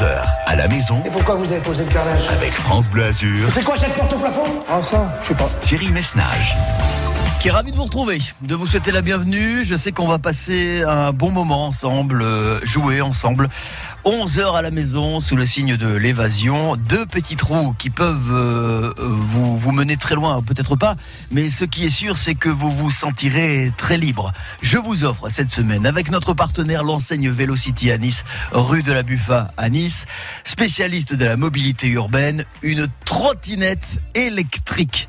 à la maison Et pourquoi vous avez posé le carrelage? Avec France Bleu Azur, C'est quoi cette porte au plafond? Ah ça, je sais pas. Thierry Messnage. Ravi de vous retrouver, de vous souhaiter la bienvenue. Je sais qu'on va passer un bon moment ensemble, euh, jouer ensemble. 11 heures à la maison sous le signe de l'évasion. Deux petits trous qui peuvent euh, vous, vous mener très loin, peut-être pas, mais ce qui est sûr, c'est que vous vous sentirez très libre. Je vous offre cette semaine, avec notre partenaire, l'enseigne Velocity à Nice, rue de la Buffa à Nice, spécialiste de la mobilité urbaine, une trottinette électrique.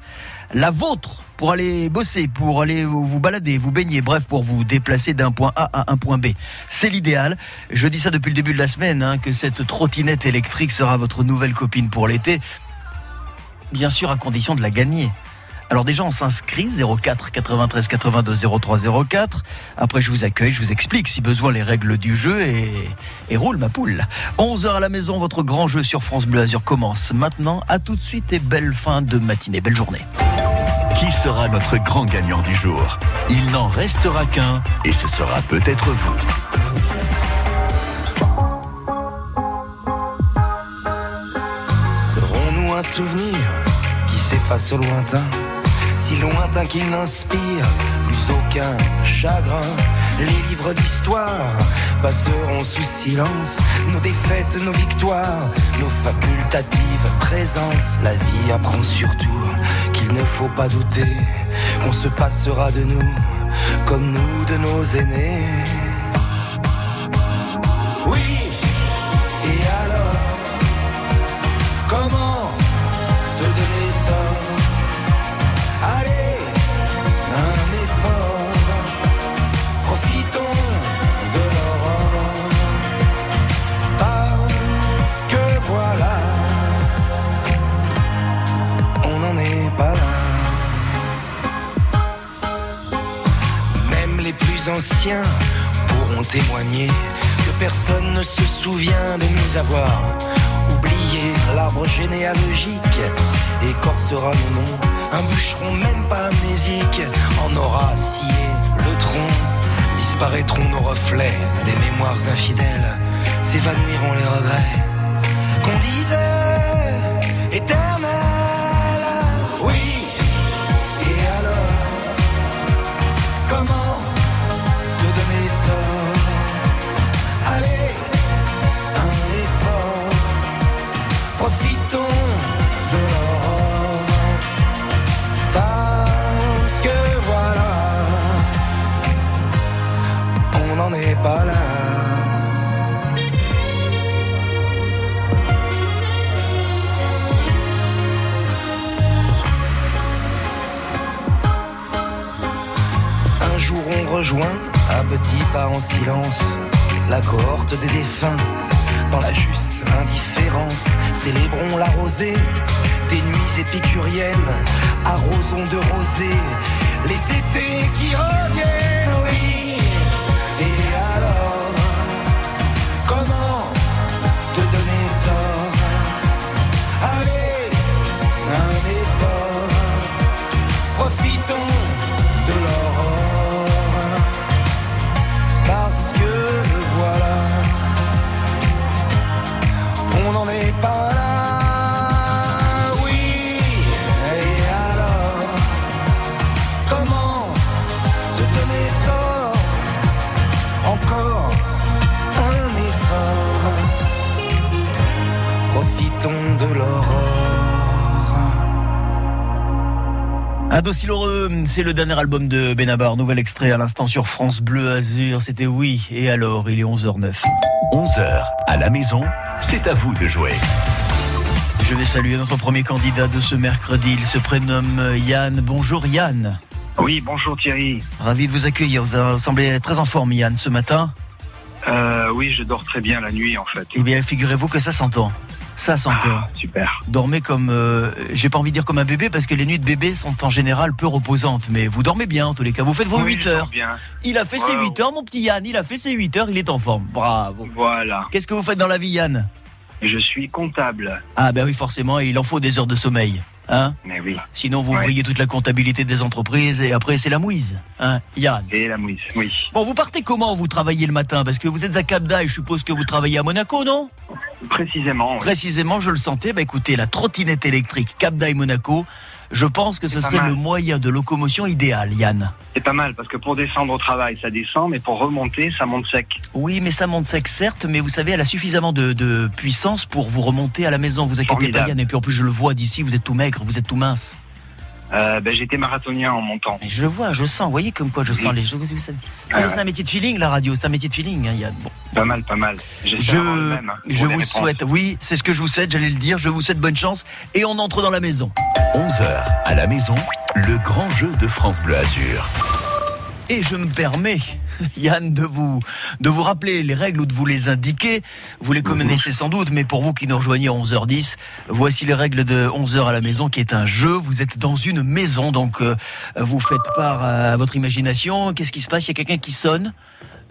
La vôtre pour aller bosser, pour aller vous balader, vous baigner, bref, pour vous déplacer d'un point A à un point B. C'est l'idéal. Je dis ça depuis le début de la semaine, hein, que cette trottinette électrique sera votre nouvelle copine pour l'été. Bien sûr, à condition de la gagner. Alors déjà, on s'inscrit 04 93 82 03 04. Après, je vous accueille, je vous explique si besoin les règles du jeu et, et roule ma poule. 11h à la maison, votre grand jeu sur France Bleu Azur commence maintenant. À tout de suite et belle fin de matinée, belle journée. Qui sera notre grand gagnant du jour? Il n'en restera qu'un et ce sera peut-être vous. Serons-nous un souvenir qui s'efface au lointain? Si lointain qu'il n'inspire plus aucun chagrin. Les livres d'histoire passeront sous silence Nos défaites, nos victoires, nos facultatives présences. La vie apprend surtout qu'il ne faut pas douter Qu'on se passera de nous comme nous de nos aînés. Oui, anciens pourront témoigner que personne ne se souvient de nous avoir oublié l'arbre généalogique écorcera nos noms. Un bûcheron même pas amnésique en aura scié le tronc. Disparaîtront nos reflets des mémoires infidèles, s'évanouiront les regrets qu'on disait éternels. Rejoint, à petits pas en silence, la cohorte des défunts. Dans la juste indifférence, célébrons la rosée des nuits épicuriennes, arrosons de rosée les étés qui reviennent, C'est le dernier album de Benabar, nouvel extrait à l'instant sur France Bleu Azur. C'était oui, et alors, il est 11h09. 11h à la maison, c'est à vous de jouer. Je vais saluer notre premier candidat de ce mercredi. Il se prénomme Yann. Bonjour Yann. Oui, bonjour Thierry. Ravi de vous accueillir. Vous semblez très en forme Yann ce matin. Euh, oui, je dors très bien la nuit en fait. Eh bien, figurez-vous que ça s'entend. Ça s'entend. Ah, super. Dormez comme, euh, j'ai pas envie de dire comme un bébé parce que les nuits de bébé sont en général peu reposantes. Mais vous dormez bien en tous les cas. Vous faites vos Oui, 8 je dors heures. Bien. Il a fait ses Wow. 8 heures, mon petit Yann. Il a fait ses 8 heures. Il est en forme. Bravo. Voilà. Qu'est-ce que vous faites dans la vie, Yann? Je suis comptable. Ah ben oui, forcément, il en faut des heures de sommeil. Hein? Mais oui. Sinon, vous Ouais. ouvriez toute la comptabilité des entreprises et après, c'est la mouise. Hein Yann? Et la mouise, oui. Bon, vous partez comment vous travaillez le matin? Parce que vous êtes à Cap d'Aille, je suppose que vous travaillez à Monaco, non? Précisément. oui. Précisément, je le sentais. Bah écoutez, la trottinette électrique Cap d'Aille Monaco, je pense que ce pas serait mal. le moyen de locomotion idéal, Yann. C'est pas mal parce que pour descendre au travail, ça descend, mais pour remonter, ça monte sec. Oui, mais ça monte sec, certes, mais vous savez, elle a suffisamment de, de puissance pour vous remonter à la maison. Vous inquiétez pas, Formidable. Yann. Et puis en plus, je le vois d'ici, vous êtes tout maigre, vous êtes tout mince. Euh, ben, j'étais marathonien en montant. Mais je le vois, je sens. Vous voyez comme quoi je sens les choses. Vous savez, Ah ouais. c'est un métier de feeling, la radio. C'est un métier de feeling, hein, Yann. Bon. Pas mal, pas mal. Je, même, hein, je vous réponses. souhaite, oui, c'est ce que je vous souhaite, j'allais le dire, je vous souhaite bonne chance et on entre dans la maison. 11h à la maison, le grand jeu de France Bleu Azur. Et je me permets, Yann, de vous, de vous rappeler les règles ou de vous les indiquer. Vous les connaissez sans doute, mais pour vous qui nous rejoignez à 11h10, voici les règles de 11h à la maison qui est un jeu. Vous êtes dans une maison, donc euh, vous faites part à votre imagination. Qu'est-ce qui se passe? Il y a quelqu'un qui sonne?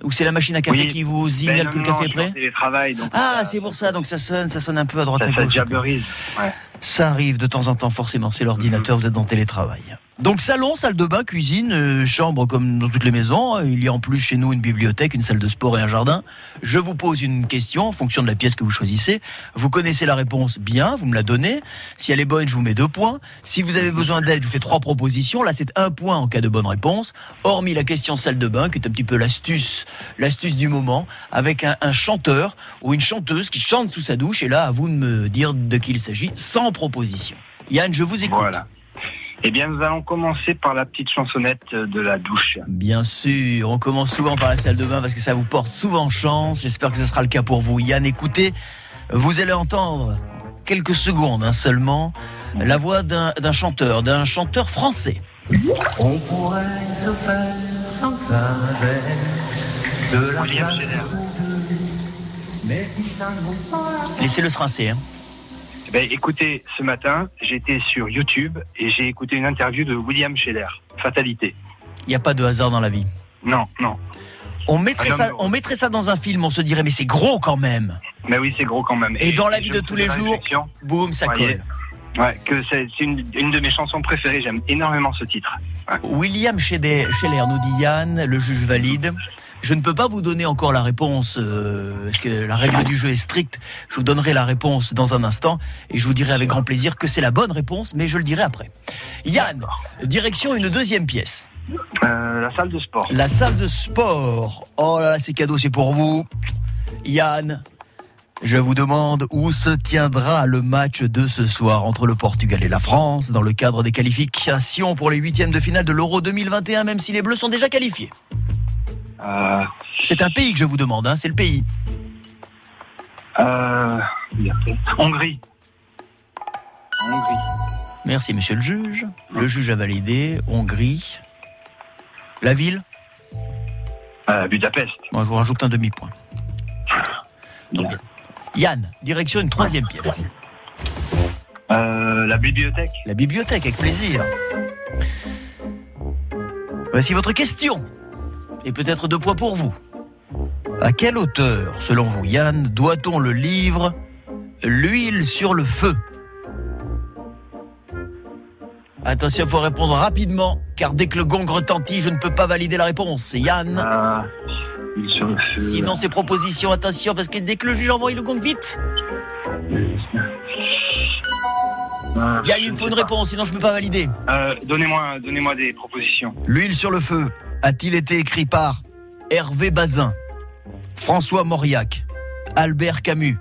Ou c'est la machine à café Oui. qui vous Ben, signale non, que le café est prêt? donc Ah, ça- c'est pour ça, donc ça sonne, ça sonne un peu à droite ça, à ça gauche. diaborise. Ouais. Ça arrive de temps en temps, forcément. C'est l'ordinateur, vous êtes dans télétravail. Donc salon, salle de bain, cuisine, euh, chambre comme dans toutes les maisons. Il y a en plus chez nous une bibliothèque, une salle de sport et un jardin. Je vous pose une question en fonction de la pièce que vous choisissez. Vous connaissez la réponse bien, vous me la donnez. Si elle est bonne, je vous mets deux points. Si vous avez besoin d'aide, je vous fais trois propositions. Là, c'est un point en cas de bonne réponse. Hormis la question salle de bain, qui est un petit peu l'astuce, l'astuce du moment, avec un, un chanteur ou une chanteuse qui chante sous sa douche. Et là, à vous de me dire de qui il s'agit, sans proposition. Yann, je vous écoute. Voilà. Eh bien, nous allons commencer par la petite chansonnette de la douche. Bien sûr, on commence souvent par la salle de bain parce que ça vous porte souvent chance. J'espère que ce sera le cas pour vous. Yann, écoutez, vous allez entendre quelques secondes hein, seulement la voix d'un d'un chanteur, d'un chanteur français. On pourrait se faire sans de la William Scheller. mais si ça ne vaut pas la Laissez-le se rincer. hein. Ben, écoutez, ce matin, j'étais sur YouTube et j'ai écouté une interview de William Scheller. Fatalité. Il n'y a pas de hasard dans la vie. Non, non. On mettrait, ça, heureux. on mettrait ça dans un film, on se dirait mais c'est gros quand même. Mais oui, c'est gros quand même. Et dans la vie de tous les jours, Boum, ça colle. Ouais, que c'est une, une de mes chansons préférées. J'aime énormément ce titre. Ouais. William Scheller, Scheller nous dit Yann, le juge valide. Je ne peux pas vous donner encore la réponse, euh, parce que la règle du jeu est stricte. Je vous donnerai la réponse dans un instant et je vous dirai avec grand plaisir que c'est la bonne réponse, mais je le dirai après. Yann, direction une deuxième pièce. Euh, la salle de sport. La salle de sport. Oh là là, c'est cadeau, c'est pour vous. Yann, je vous demande où se tiendra le match de ce soir entre le Portugal et la France dans le cadre des qualifications pour les huitièmes de finale de l'Euro 2021, même si les Bleus sont déjà qualifiés. Euh, C'est un pays que je vous demande, hein, c'est le pays. euh, Hongrie. Hongrie. Merci, monsieur le juge. Le juge a validé. Hongrie. La ville Euh, Budapest. Moi, je vous rajoute un demi-point. Donc. Yann, direction une troisième pièce. Euh, la bibliothèque. La bibliothèque, avec plaisir. Voici votre question. Et peut-être deux points pour vous. À quel auteur, selon vous, Yann, doit-on le livre L'huile sur le feu Attention, il faut répondre rapidement, car dès que le gong retentit, je ne peux pas valider la réponse. Yann Euh, sur le feu. Sinon, ces propositions, attention, parce que dès que le juge envoie le gong vite, Yann, il me faut une réponse, sinon je ne peux pas valider. Euh, donnez-moi, donnez-moi des propositions. L'huile sur le feu a-t-il été écrit par Hervé Bazin, François Mauriac, Albert Camus?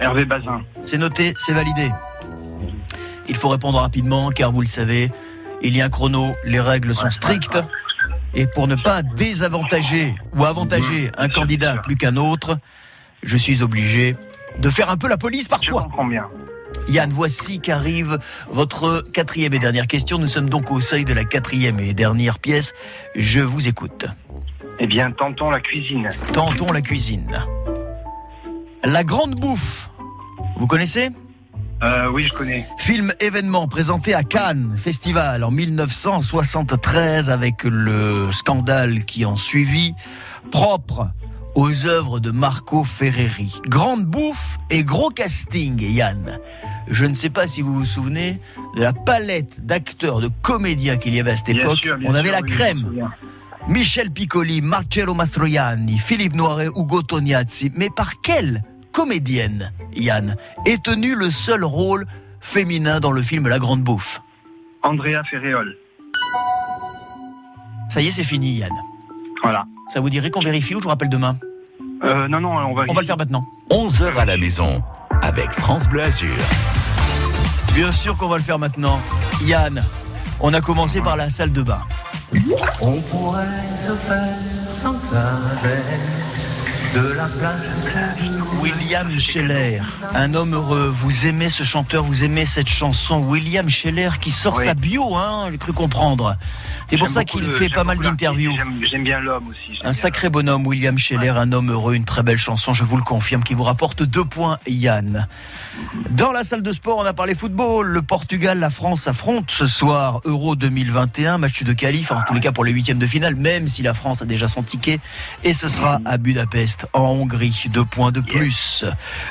Hervé Bazin. C'est noté, c'est validé. Il faut répondre rapidement, car vous le savez, il y a un chrono, les règles sont strictes. Et pour ne pas désavantager ou avantager un candidat plus qu'un autre, je suis obligé de faire un peu la police Je parfois. comprends bien. Yann, voici qu'arrive votre quatrième et dernière question. Nous sommes donc au seuil de la quatrième et dernière pièce. Je vous écoute. Eh bien, tentons la cuisine. Tentons la cuisine. La Grande Bouffe. Vous connaissez? Euh, oui, je connais. Film événement présenté à Cannes Festival en 1973 avec le scandale qui en suivit, propre aux œuvres de Marco Ferreri. Grande bouffe et gros casting, Yann. Je ne sais pas si vous vous souvenez de la palette d'acteurs, de comédiens qu'il y avait à cette Bien époque. sûr, bien On avait sûr, la crème. Michel Piccoli, Marcello Mastroianni, Philippe Noiret, Ugo Tognazzi. Mais par quelle comédienne, Yann, est tenu le seul rôle féminin dans le film La Grande Bouffe? Andrea Ferréol. Ça y est, c'est fini, Yann. Voilà. Ça vous dirait qu'on vérifie ou je vous rappelle demain Euh, non, non, on va. On va le faire maintenant. 11h à la maison avec France Bleu Azur. Bien sûr qu'on va le faire maintenant. Yann, on a commencé par la salle de bain. On pourrait se faire sans de la plage plage. William Scheller, un homme heureux. Vous aimez ce chanteur, vous aimez cette chanson. William Scheller qui sort Oui. sa bio, hein, j'ai cru comprendre. C'est pour ça qu'il fait pas mal d'interviews. J'aime bien l'homme aussi. Un sacré bonhomme, William Scheller, un homme heureux, une très belle chanson, je vous le confirme, qui vous rapporte deux points, Yann. Dans la salle de sport, on a parlé football. Le Portugal, la France affrontent ce soir Euro 2021, match de qualif, en tous les cas pour les huitièmes de finale, même si la France a déjà son ticket. Et ce sera à Budapest, en Hongrie. Deux points de plus.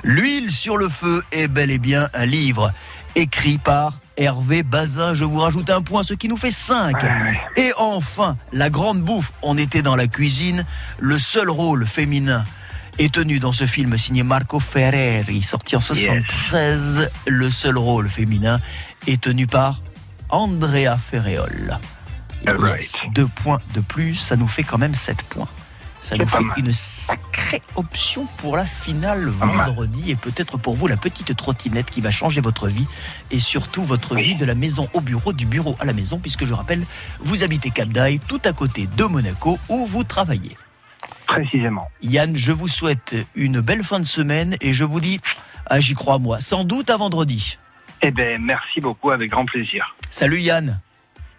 L'huile sur le feu est bel et bien un livre écrit par Hervé Bazin. Je vous rajoute un point, ce qui nous fait cinq. Ouais, ouais. Et enfin, la grande bouffe. On était dans la cuisine. Le seul rôle féminin est tenu dans ce film signé Marco Ferreri, sorti en 73. Le seul rôle féminin est tenu par Andrea Ferreol. Right. Deux points de plus, ça nous fait quand même sept points. Ça nous fait mal. une sacrée option pour la finale vendredi et peut-être pour vous la petite trottinette qui va changer votre vie et surtout votre Oui. vie de la maison au bureau, du bureau à la maison, puisque je rappelle, vous habitez Cap d'Aille, tout à côté de Monaco où vous travaillez. Précisément. Yann, je vous souhaite une belle fin de semaine et je vous dis, ah, j'y crois moi, sans doute à vendredi. Eh ben, merci beaucoup, avec grand plaisir. Salut Yann.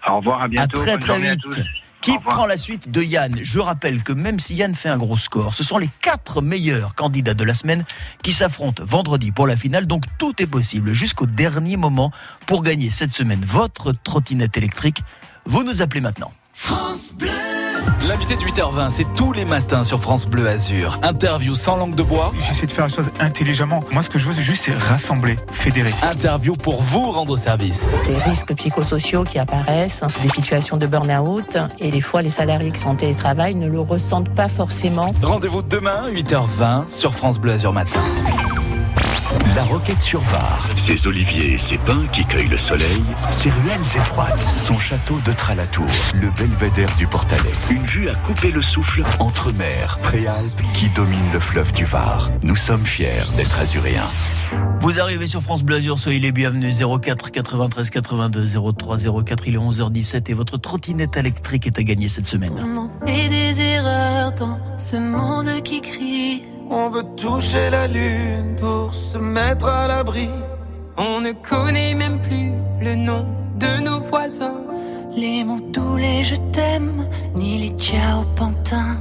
Au revoir, à bientôt. très, bonne très journée à vite. tous. Qui prend la suite de Yann Je rappelle que même si Yann fait un gros score, ce sont les quatre meilleurs candidats de la semaine qui s'affrontent vendredi pour la finale. Donc tout est possible jusqu'au dernier moment pour gagner cette semaine votre trottinette électrique. Vous nous appelez maintenant. L'invité de 8h20, c'est tous les matins sur France Bleu Azur. Interview sans langue de bois, J'essaie de faire les choses intelligemment. Moi, ce que je veux, c'est juste c'est rassembler, fédérer. interview pour vous rendre service. des risques psychosociaux qui apparaissent, des situations de burn-out, et des fois les salariés qui sont en télétravail ne le ressentent pas forcément. Rendez-vous demain, 8h20, sur France Bleu Azur Matin. La roquette sur Var, ses oliviers et ses pins qui cueillent le soleil, ses ruelles étroites, son château de Tralatour, le belvédère du Portalet. Une vue à couper le souffle entre mer, préalpes qui domine le fleuve du Var. Nous sommes fiers d'être azuréens. Vous arrivez sur France Bleu Azur, soyez les bienvenus. 04 93 82 03 04, il est 11h17 et votre trottinette électrique est à gagner cette semaine. On en fait des erreurs dans ce monde qui crie. On veut toucher la lune pour se mettre à l'abri. On ne connaît même plus le nom de nos voisins. Les mots tous les je t'aime, ni les ciao pantins.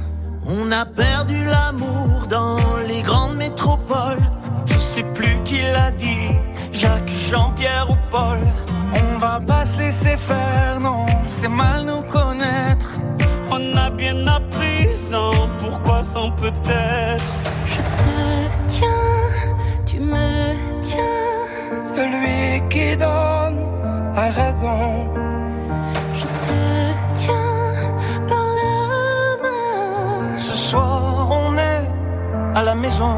On a perdu l'amour dans les grandes métropoles. Je sais plus qui l'a dit, Jacques, Jean-Pierre ou Paul. On va pas se laisser faire, non, c'est mal nous connaître. On a bien appris sans pourquoi, sans peut-être. Tiens. Celui qui donne a raison. Je te tiens par la main. Ce soir, on est à la maison.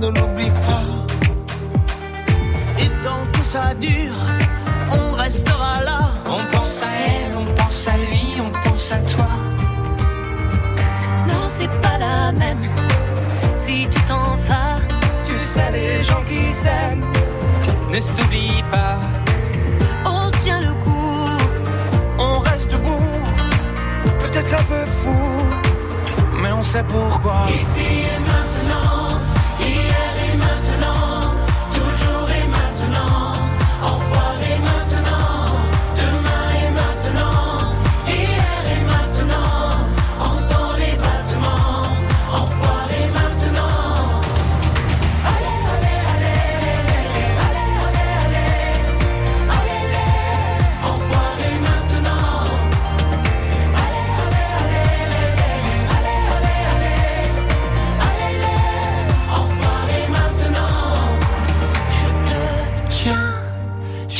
Ne l'oublie pas. Et tant que ça dure, on restera là. On pense à elle, on pense à lui, on pense à toi. Non, c'est pas la même. Si tu t'en vas, Tu sais, les gens qui s'aiment ne s'oublie pas. On tient le coup, On reste debout, peut-être un peu fou, mais on sait pourquoi. ici et maintenant,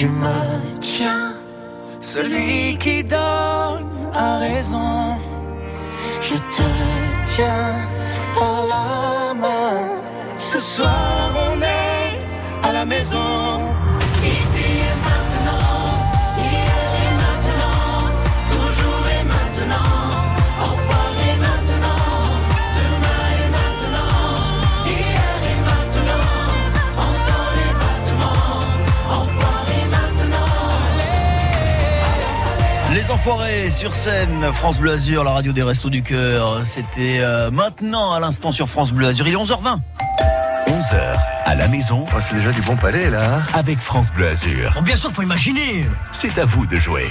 tu me tiens. Celui qui donne a raison. Je te tiens par la main. Ce soir, on est à la maison. Enfoirés sur scène, France Bleu Azur, la radio des Restos du Cœur. C'était euh, maintenant à l'instant sur France Bleu Azur. Il est 11h20. 11h à la maison. Oh, c'est déjà du bon palais là. Avec France Bleu Azur. bien sûr, faut imaginer. C'est à vous de jouer.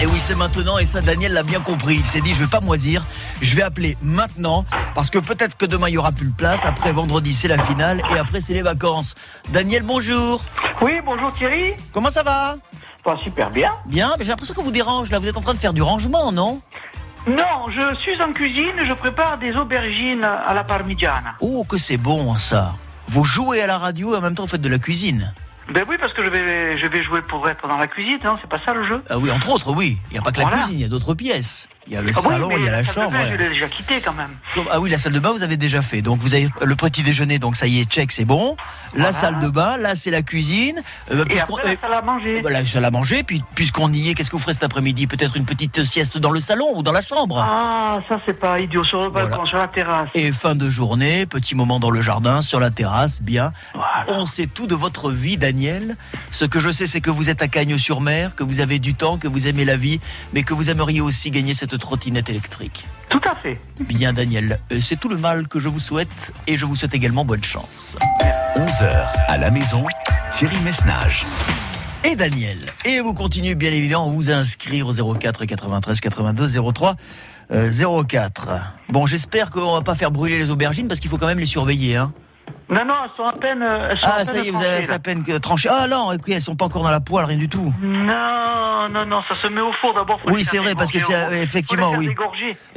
Et oui, c'est maintenant, et ça, Daniel l'a bien compris. Il s'est dit, je vais pas moisir, je vais appeler maintenant, parce que peut-être que demain, il y aura plus de place. Après, vendredi, c'est la finale, et après, c'est les vacances. Daniel, bonjour. Oui, bonjour Thierry. Comment ça va? Pas super bien. Bien, mais j'ai l'impression qu'on vous dérange, là. Vous êtes en train de faire du rangement, non? Non, je suis en cuisine, je prépare des aubergines à la parmigiana. Oh, que c'est bon, ça. Vous jouez à la radio et en même temps, vous faites de la cuisine. Ben oui, parce que je vais, je vais jouer pour être dans la cuisine, non C'est pas ça le jeu Ah oui, entre autres, oui. Il n'y a pas que la cuisine, il y a d'autres pièces. Il y a le Ah oui, salon, mais il y a la chambre. bain, ouais. Je l'ai déjà quitté quand même. Ah oui, la salle de bain, vous avez déjà fait. Donc vous avez le petit déjeuner, donc ça y est, check, c'est bon. La Voilà. salle de bain, là c'est la cuisine. Euh, Et après, la euh, salle à manger. bah, la salle à manger, puis puisqu'on y est, qu'est-ce que vous ferez cet après-midi? Peut-être une petite sieste dans le salon ou dans la chambre? Ah, ça c'est pas idiot, sur le balcon, sur la terrasse. Et fin de journée, petit moment dans le jardin, sur la terrasse, bien. Voilà. On sait tout de votre vie, Daniel. Ce que je sais, c'est que vous êtes à Cagnes-sur-Mer, que vous avez du temps, que vous aimez la vie, mais que vous aimeriez aussi gagner cette trottinette électrique. Tout à fait. Bien, Daniel. Euh, C'est tout le mal que je vous souhaite et je vous souhaite également bonne chance. 11h à la maison. Thierry Messnage. Et Daniel. Et vous continuez bien évidemment à vous inscrire au 04 93 82 03 euh, 04. Bon, j'espère qu'on va pas faire brûler les aubergines parce qu'il faut quand même les surveiller. Hein. Non, non, elles sont à peine. euh, Elles sont à Ah, peine ça y est, vous avez là. à peine tranché. Ah non, écoutez, elles sont pas encore dans la poêle, rien du tout. Non, non, non, ça se met au four d'abord. Oui, c'est vrai, parce que c'est, effectivement, oui.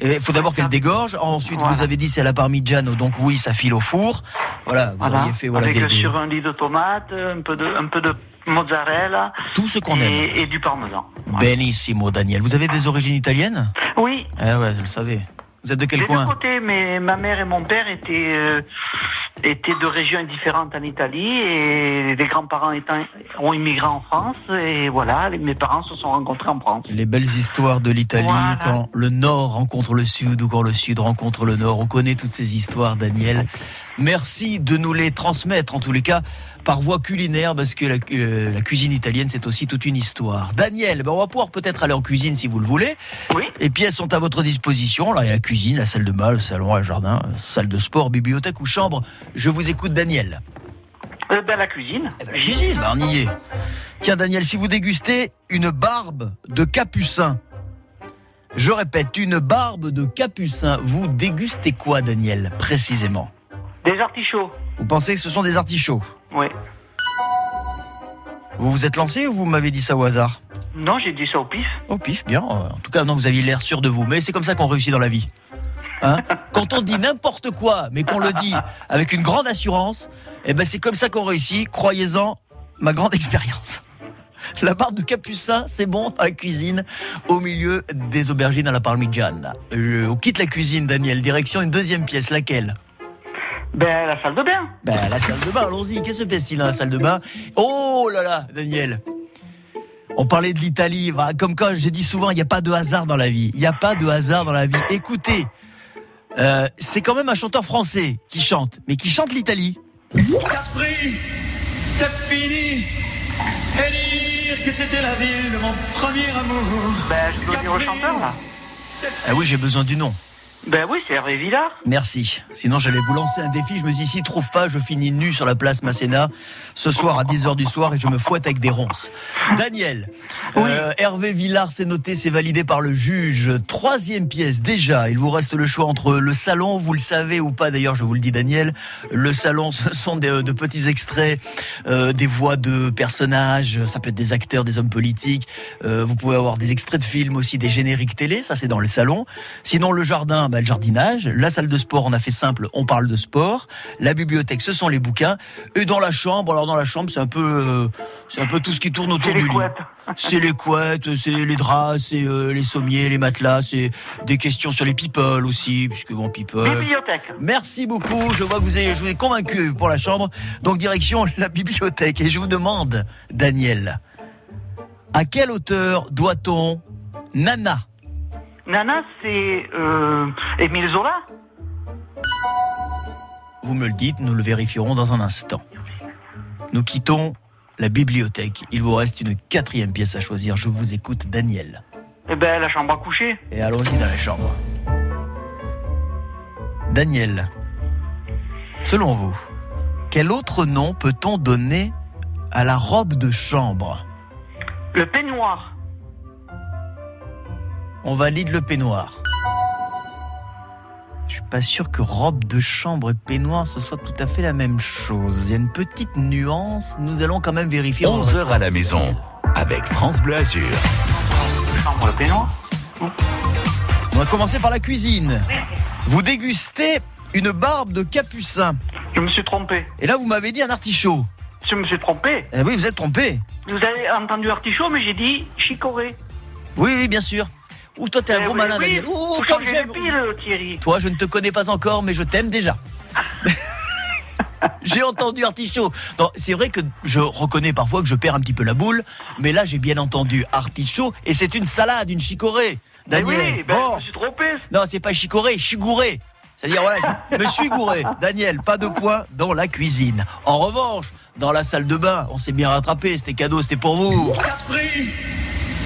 Il faut d'abord qu'elle dégorge. Ensuite, Voilà. vous avez dit c'est à la parmigiano, donc oui, ça file au four. Voilà, vous Voilà. auriez fait voilà, Avec des- sur un lit de tomates, un peu de, un peu de mozzarella. tout ce qu'on aime. et, du parmesan. Benissimo, Daniel. Vous avez des origines italiennes? Oui, Ah ouais, je le savais. Vous êtes de quel coin? côtés, mais ma mère et mon père étaient, euh, étaient de régions différentes en Italie et les grands-parents étant, ont immigré en France et voilà, les- mes parents se sont rencontrés en France. Les belles histoires de l'Italie, Voilà. quand le Nord rencontre le Sud ou quand le Sud rencontre le Nord. On connaît toutes ces histoires, Daniel. Merci de nous les transmettre, en tous les cas, par voie culinaire, parce que la, euh, la cuisine italienne, c'est aussi toute une histoire. Daniel, ben on va pouvoir peut-être aller en cuisine si vous le voulez. Oui. Les pièces sont à votre disposition. Là, il y a la cuisine, la salle de bain, le salon, le jardin, salle de sport, bibliothèque ou chambre. Je vous écoute, Daniel. Euh, ben, la cuisine. La cuisine, ben, on y est. Tiens, Daniel, si vous dégustez une barbe de capucin, je répète, une barbe de capucin, vous dégustez quoi, Daniel, précisément? Des artichauts. Vous pensez que ce sont des artichauts? Oui. Vous vous êtes lancé ou vous m'avez dit ça au hasard? Non, j'ai dit ça au pif. Au pif, bien. Euh, En tout cas, non, vous aviez l'air sûr de vous. Mais c'est comme ça qu'on réussit dans la vie. Hein Quand on dit n'importe quoi, mais qu'on le dit avec une grande assurance, eh ben c'est comme ça qu'on réussit. Croyez-en, ma grande expérience. La barbe de capucin, c'est bon dans la cuisine, au milieu des aubergines à la parmigiana. Je- on quitte la cuisine, Daniel. Direction une deuxième pièce, laquelle? Ben, la salle de bain. Ben, la salle de bain, allons-y. Qu'est-ce que se passe-t-il dans la salle de bain? Oh là là, Daniel. On parlait de l'Italie. Comme quand j'ai dit souvent, il n'y a pas de hasard dans la vie. Il n'y a pas de hasard dans la vie. Écoutez, euh, c'est quand même un chanteur français qui chante, mais qui chante l'Italie. Capri, c'est fini. et dire que c'était la ville de mon premier amour. Ben, je dois dire au chanteur, là. Ah oui, j'ai besoin du nom. Ben oui, c'est Hervé Villard. Merci. Sinon, j'allais vous lancer un défi. Je me dis, s'il trouve pas, je finis nu sur la place Masséna ce soir à 10h du soir et je me fouette avec des ronces. Daniel, euh, Hervé Villard, c'est noté, c'est validé par le juge. Troisième pièce, déjà. Il vous reste le choix entre le salon, vous le savez ou pas d'ailleurs, je vous le dis Daniel. Le salon, ce sont des- de petits extraits, euh, des voix de personnages, ça peut être des acteurs, des hommes politiques. Euh, vous pouvez avoir des extraits de films aussi, des génériques télé, ça c'est dans le salon. Sinon, le jardin, bah, le jardinage. La salle de sport, on a fait simple, on parle de sport. La bibliothèque, ce sont les bouquins. Et dans la chambre, alors dans la chambre, c'est un peu, euh, c'est un peu tout ce qui tourne autour du lit. C'est les couettes, c'est les draps, c'est euh, les sommiers, les matelas, c'est des questions sur les people aussi, puisque bon, people. Bibliothèque. Merci beaucoup. Je vois que vous avez, je vous ai convaincu pour la chambre. Donc direction la bibliothèque. Et je vous demande, Daniel, à quel auteur doit-on Nana Nana, c'est euh, Émile Zola. Vous me le dites, nous le vérifierons dans un instant. Nous quittons la bibliothèque. Il vous reste une quatrième pièce à choisir. Je vous écoute, Daniel. Eh ben, la chambre à coucher. Et allons-y dans la chambre. Daniel, selon vous, quel autre nom peut-on donner à la robe de chambre? Le peignoir. On valide le peignoir. Je suis pas sûr que robe de chambre et peignoir ce soit tout à fait la même chose. Il y a une petite nuance. Nous allons quand même vérifier. 11 heures à la maison avec France Bleu Azur. Chambre, le peignoir. On va commencer par la cuisine. Vous dégustez une barbe de capucin. Je me suis trompé. Et là, vous m'avez dit un artichaut. Je me suis trompé. Eh oui, vous êtes trompé. Vous avez entendu artichaut, mais j'ai dit chicorée. Oui, oui, bien sûr. Ou toi, t'es un Eh gros oui, malin, oui, Daniel. Oh, faut comme j'aime. de pile, Thierry. Toi, je ne te connais pas encore, mais je t'aime déjà. j'ai entendu artichaut. Non, c'est vrai que je reconnais parfois que je perds un petit peu la boule, mais là, j'ai bien entendu artichaut, et c'est une salade, une chicorée. Mais Daniel. oui, ben, Bon. je me suis trompé. Non, c'est pas chicorée, chigouré. C'est-à-dire, voilà, je me suis gouré. Daniel, pas de points dans la cuisine. En revanche, dans la salle de bain, on s'est bien rattrapé. C'était cadeau, c'était pour vous.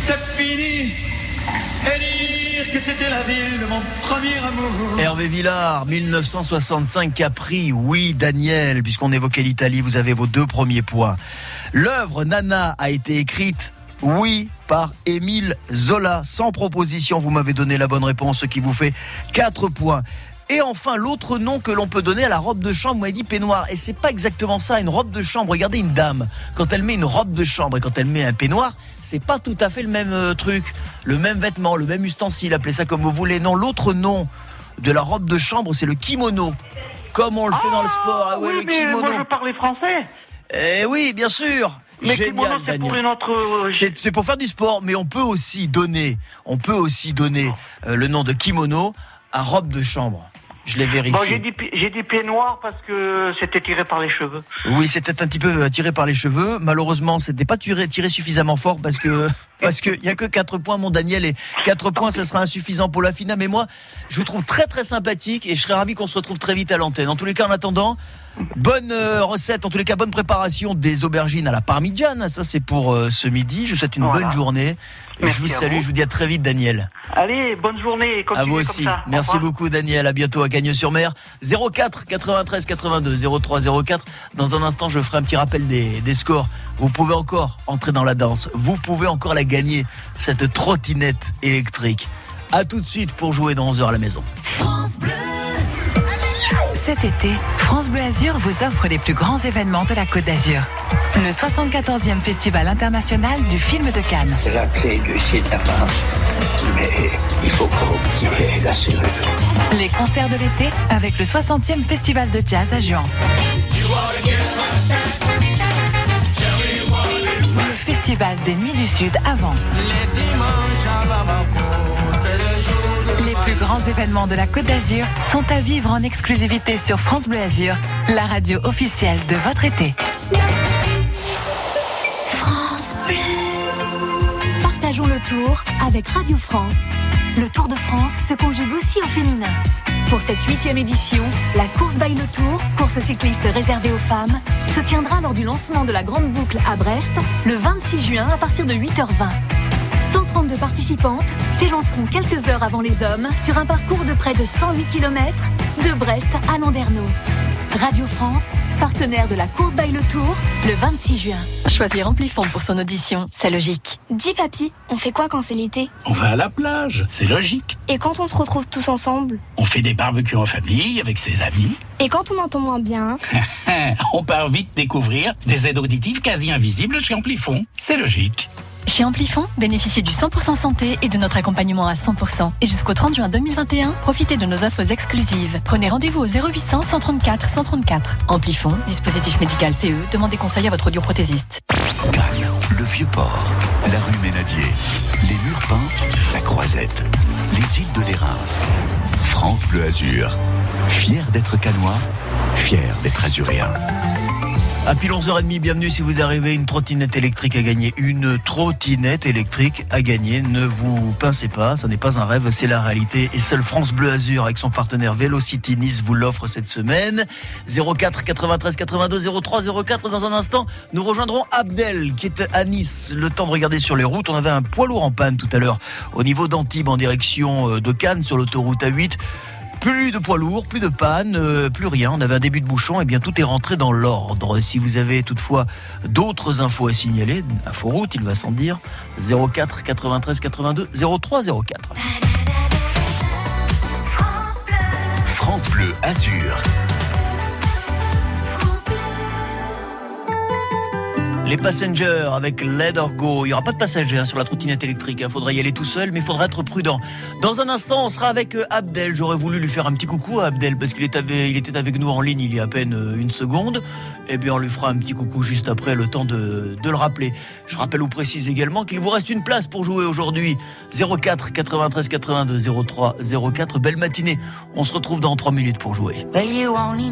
C'est fini. Et dire que c'était la ville de mon premier amour. Hervé Villard, 1965 Capri. Oui, Daniel, puisqu'on évoquait l'Italie, vous avez vos deux premiers points. L'œuvre Nana a été écrite, oui, par Émile Zola. Sans proposition, vous m'avez donné la bonne réponse, ce qui vous fait 4 points. Et enfin, l'autre nom que l'on peut donner à la robe de chambre, vous m'avez dit peignoir. Et c'est pas exactement ça, une robe de chambre. Regardez une dame, quand elle met une robe de chambre et quand elle met un peignoir, c'est pas tout à fait le même euh, truc. Le même vêtement, le même ustensile, appelez ça comme vous voulez. Non, l'autre nom de la robe de chambre, c'est le kimono. Comme on le fait dans le sport. Ah ouais, oui, le mais kimono. moi je parlais français. Eh oui, bien sûr. Mais Génial, c'est pour Daniel. une autre. euh, C'est c'est pour faire du sport, mais on peut aussi donner, on peut aussi donner euh, le nom de kimono à robe de chambre. Je l'ai vérifié. Bon, j'ai dit, pi- j'ai dit pied noir parce que c'était tiré par les cheveux. Oui, c'était un petit peu euh, tiré par les cheveux. Malheureusement, c'était pas tiré, tiré suffisamment fort parce que parce que y a que 4 points, mon Daniel, et 4 points, ce sera insuffisant pour la finale. Mais moi, je vous trouve très très sympathique et je serais ravi qu'on se retrouve très vite à l'antenne. En tous les cas, en attendant, bonne euh, recette, en tous les cas, bonne préparation des aubergines à la parmigiane. Ça, c'est pour euh, ce midi. Je vous souhaite une Voilà. bonne journée. Et je vous salue, vous. je vous dis à très vite, Daniel. Allez, bonne journée et À vous comme aussi. ça. Merci beaucoup, Daniel. À bientôt à Cagnes-sur-Mer. 04 93 82 03 04. Dans un instant, je ferai un petit rappel des, des scores. Vous pouvez encore entrer dans la danse. Vous pouvez encore la gagner, cette trottinette électrique. À tout de suite pour jouer dans 11 heures à la maison. Cet été, France Bleu Azur vous offre les plus grands événements de la Côte d'Azur. Le 74e Festival international du film de Cannes. C'est la clé du cinéma. Mais il faut pas oublier la serrure. Les concerts de l'été avec le 60e Festival de jazz à Juan. Le Festival des Nuits du Sud avance. Les plus grands événements de la Côte d'Azur sont à vivre en exclusivité sur France Bleu Azur, la radio officielle de votre été. France Bleu. Partageons le tour avec Radio France. Le Tour de France se conjugue aussi au féminin. Pour cette huitième édition, la course by le Tour, course cycliste réservée aux femmes, se tiendra lors du lancement de la Grande Boucle à Brest le 26 juin à partir de 8h20. 132 participantes s'élanceront quelques heures avant les hommes sur un parcours de près de 108 km de Brest à Landerneau. Radio France, partenaire de la course by le Tour, le 26 juin. Choisir Amplifon pour son audition, c'est logique. Dis papy, on fait quoi quand c'est l'été? On va à la plage, c'est logique. Et quand on se retrouve tous ensemble? On fait des barbecues en famille avec ses amis. Et quand on entend moins bien? On part vite découvrir des aides auditives quasi invisibles chez Amplifon. C'est logique. Chez Amplifon, bénéficiez du 100% santé et de notre accompagnement à 100%. Et jusqu'au 30 juin 2021, profitez de nos offres exclusives. Prenez rendez-vous au 0800 134 134. Amplifon, dispositif médical CE, demandez conseil à votre audioprothésiste. Cannes, le Vieux-Port, la rue Ménadier, les murs peints, la Croisette, les îles de l'Érins. France Bleu Azur, fier d'être canois, fier d'être azuréen. À pile 11h30, bienvenue si vous arrivez, une trottinette électrique à gagner. Une trottinette électrique à gagner. Ne vous pincez pas, ça n'est pas un rêve, c'est la réalité. Et seul France Bleu Azur avec son partenaire Velocity Nice vous l'offre cette semaine. 04 93 82 03 04 dans un instant. Nous rejoindrons Abdel qui est à Nice. Le temps de regarder sur les routes. On avait un poids lourd en panne tout à l'heure au niveau d'Antibes en direction euh, de Cannes sur l'autoroute A8. Plus de poids lourds, plus de panne, euh, plus rien. On avait un début de bouchon, et bien tout est rentré dans l'ordre. Si vous avez toutefois d'autres infos à signaler, route, il va sans dire, 04 93 82 03 04. France Bleu, France Bleu Azur. Les passengers avec Let Go. Il n'y aura pas de passagers hein, sur la trottinette électrique. Il hein. faudra y aller tout seul, mais il faudra être prudent. Dans un instant, on sera avec euh, Abdel. J'aurais voulu lui faire un petit coucou à Abdel parce qu'il était avec nous en ligne il y a à peine euh, une seconde. Eh bien, on lui fera un petit coucou juste après, le temps de, de le rappeler. Je rappelle ou précise également qu'il vous reste une place pour jouer aujourd'hui. 04 93 82 03 04. Belle matinée. On se retrouve dans 3 minutes pour jouer. Only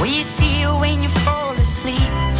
Will you see her when you fall asleep?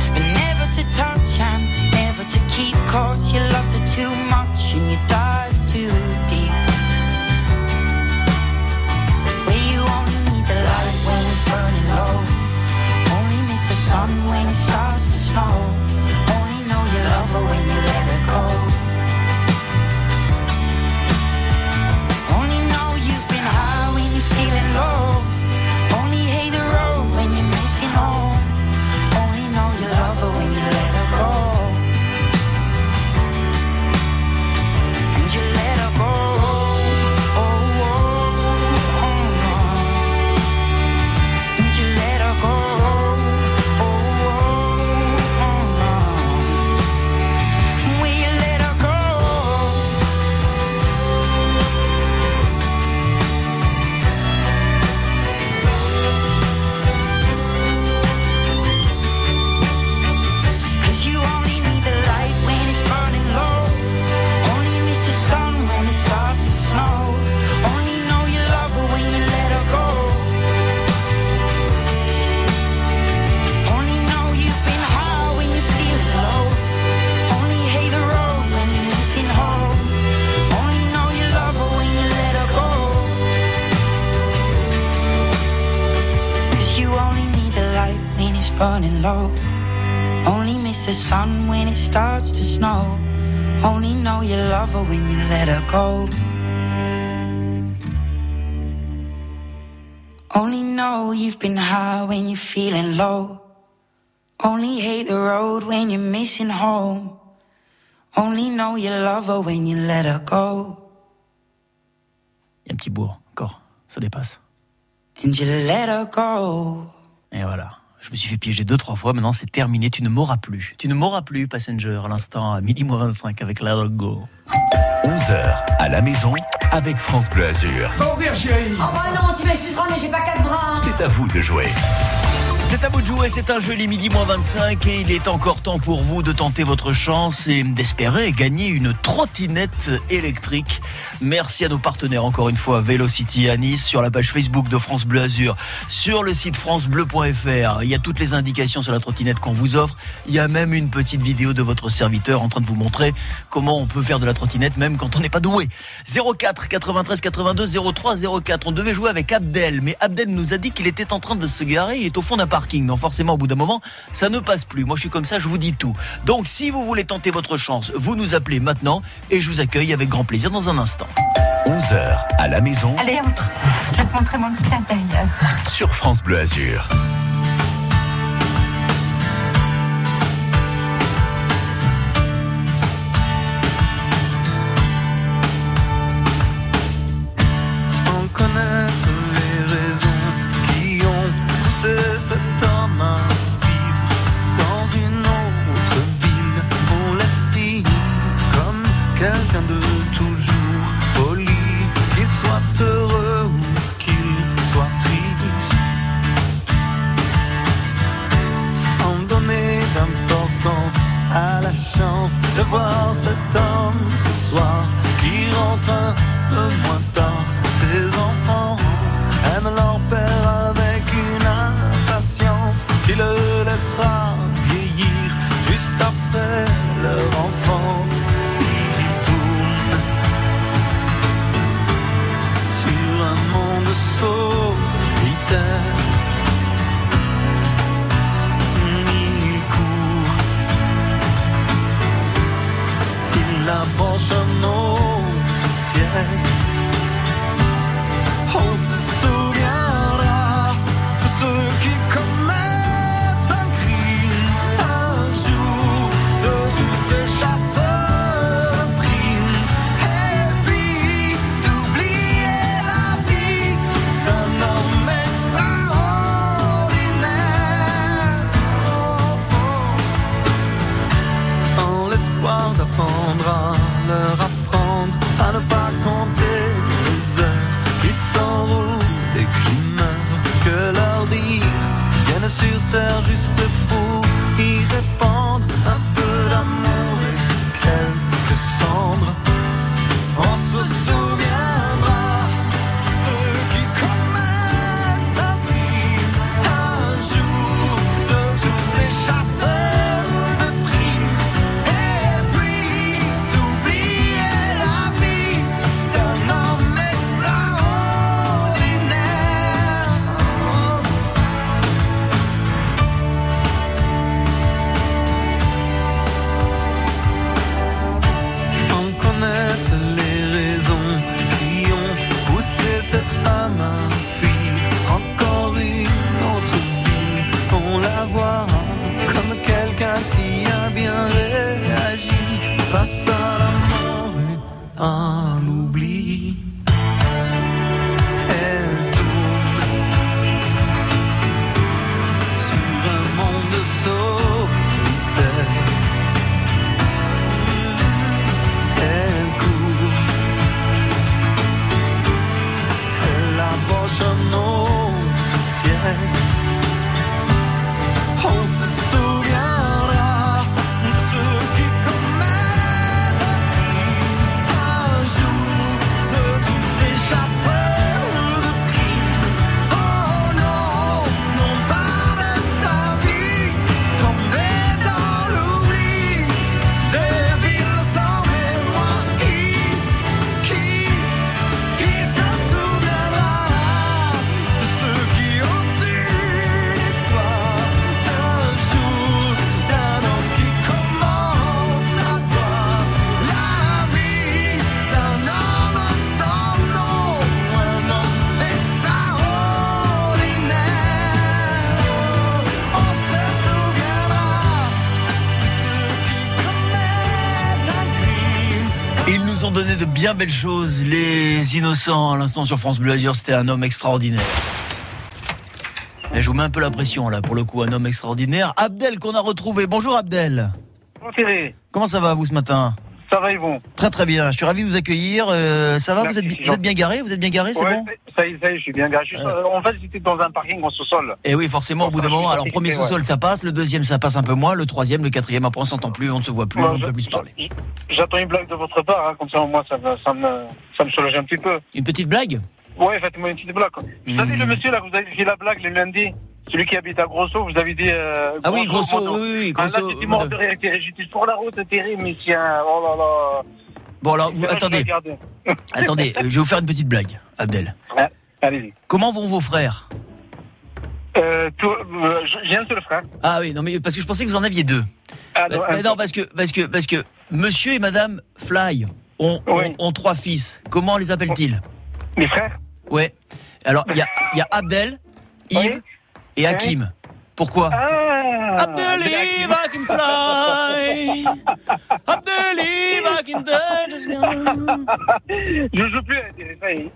Love her when you let her go. Only know you've been high when you're feeling low. Only hate the road when you're missing home. Only know you love her when you let her go. Il y a un petit bourg, encore, ça dépasse. And you let her go. Et voilà. Je me suis fait piéger deux, trois fois. Maintenant, c'est terminé. Tu ne m'auras plus. Tu ne m'auras plus, Passenger, à l'instant, à midi moins 25 avec la Go. 11h à la maison avec France Bleu Azur. Va ouvrir, chérie. Oh bah non, tu m'excuseras, mais j'ai pas quatre bras. C'est à vous de jouer. C'est à vous de jouer, c'est un joli midi moins 25 et il est encore temps pour vous de tenter votre chance et d'espérer gagner une trottinette électrique. Merci à nos partenaires encore une fois, Velocity à Nice, sur la page Facebook de France Bleu Azur, sur le site francebleu.fr. Il y a toutes les indications sur la trottinette qu'on vous offre. Il y a même une petite vidéo de votre serviteur en train de vous montrer comment on peut faire de la trottinette même quand on n'est pas doué. 04 93 82 03 04. On devait jouer avec Abdel, mais Abdel nous a dit qu'il était en train de se garer. Il est au fond d'un parking. Donc forcément, au bout d'un moment, ça ne passe plus. Moi, je suis comme ça, vous dis tout. Donc, si vous voulez tenter votre chance, vous nous appelez maintenant et je vous accueille avec grand plaisir dans un instant. 11h à la maison Allez, entre. Je vais te montrer mon petit intérieur. sur France Bleu Azur. Il approche un autre ciel. Bien belle chose. Les innocents, à l'instant sur France Bleu Azur, c'était un homme extraordinaire. Et je vous mets un peu la pression là, pour le coup, un homme extraordinaire. Abdel qu'on a retrouvé. Bonjour Abdel. Bonjour Thierry, Comment ça va vous ce matin? Ça va et vous Très très bien. Je suis ravi de vous accueillir. Euh, ça va Merci, vous, êtes, c'est vous êtes bien garé Vous êtes bien garé C'est Ouais, bon Ça y est, ça y est, je suis bien garé. Suis- euh, En fait, j'étais dans un parking en sous-sol. Et oui, forcément, au bout d'un moment, alors premier ouais. sous-sol, ça passe, le deuxième, ça passe un peu moins, le troisième, le quatrième, après on s'entend plus, on ne se voit plus, Ouais, on ne peut plus se parler. J'attends une blague de votre part, hein, comme ça, moi, ça me, ça, me, ça me soulage un petit peu. Une petite blague? Ouais, faites-moi une petite blague. Vous savez, le monsieur, là, vous avez fait la blague le lundi, celui qui habite à Grosso, vous avez dit. Euh, Ah oui, Grosso, moi, oui, oui, Ah, Grosso, là, j'étais mort de rire. J'étais sur la route, Thierry, mais tiens, oh là là. Bon alors, vous- attendez, attendez, euh, je vais vous faire une petite blague, Abdel. Allez-y. Comment vont vos frères Euh, tout- euh, j'ai un seul frère. Ah oui, non mais parce que je pensais que vous en aviez deux. Ah, non, mais non, parce que, parce que, parce que Monsieur et Madame Fly ont, ont, ont trois fils. Comment les appellent-ils? Mes frères? Ouais. Alors, il y a, il y a Abdel, Yves et Hakim. Pourquoi? Ah, Abdel, Yves, I can fly. Abdel, Yves, I can dance. Je joue plus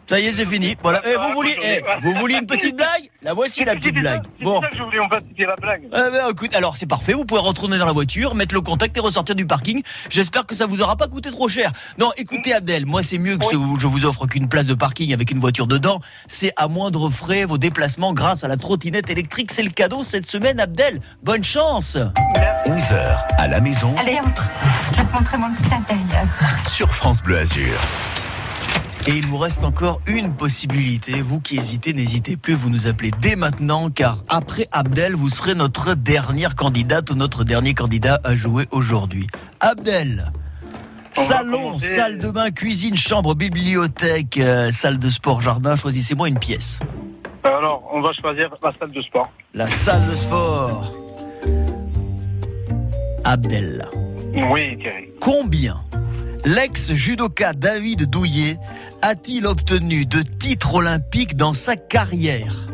ça y est. C'est fini. Voilà. Eh, vous vouliez, eh, vous vouliez une petite blague? La voici la petite blague. Bon. C'est ça que je voulais en fait, c'était la blague. Eh ben, écoute, alors c'est parfait, vous pouvez retourner dans la voiture, mettre le contact et ressortir du parking. J'espère que ça vous aura pas coûté trop cher. Non, écoutez Abdel, moi c'est mieux que ce- je vous offre qu'une place de parking avec une voiture dedans. C'est à moindre frais vos déplacements grâce à la trottinette électrique. C'est le cadeau cette semaine, Abdel. Bonne chance 11h à la maison Allez, entre. Je vais te montrer mon petit intérieur. sur France Bleu Azur. Et il vous reste encore une possibilité. Vous qui hésitez, n'hésitez plus, vous nous appelez dès maintenant, car après Abdel, vous serez notre dernière candidate ou notre dernier candidat à jouer aujourd'hui. Abdel Salon, salle de bain, cuisine, chambre, bibliothèque, euh, salle de sport, jardin, choisissez-moi une pièce. Alors, on va choisir la salle de sport. La salle de sport. Abdel. Oui, Thierry. Combien l'ex-judoka David Douillet a-t-il obtenu de titres olympiques dans sa carrière?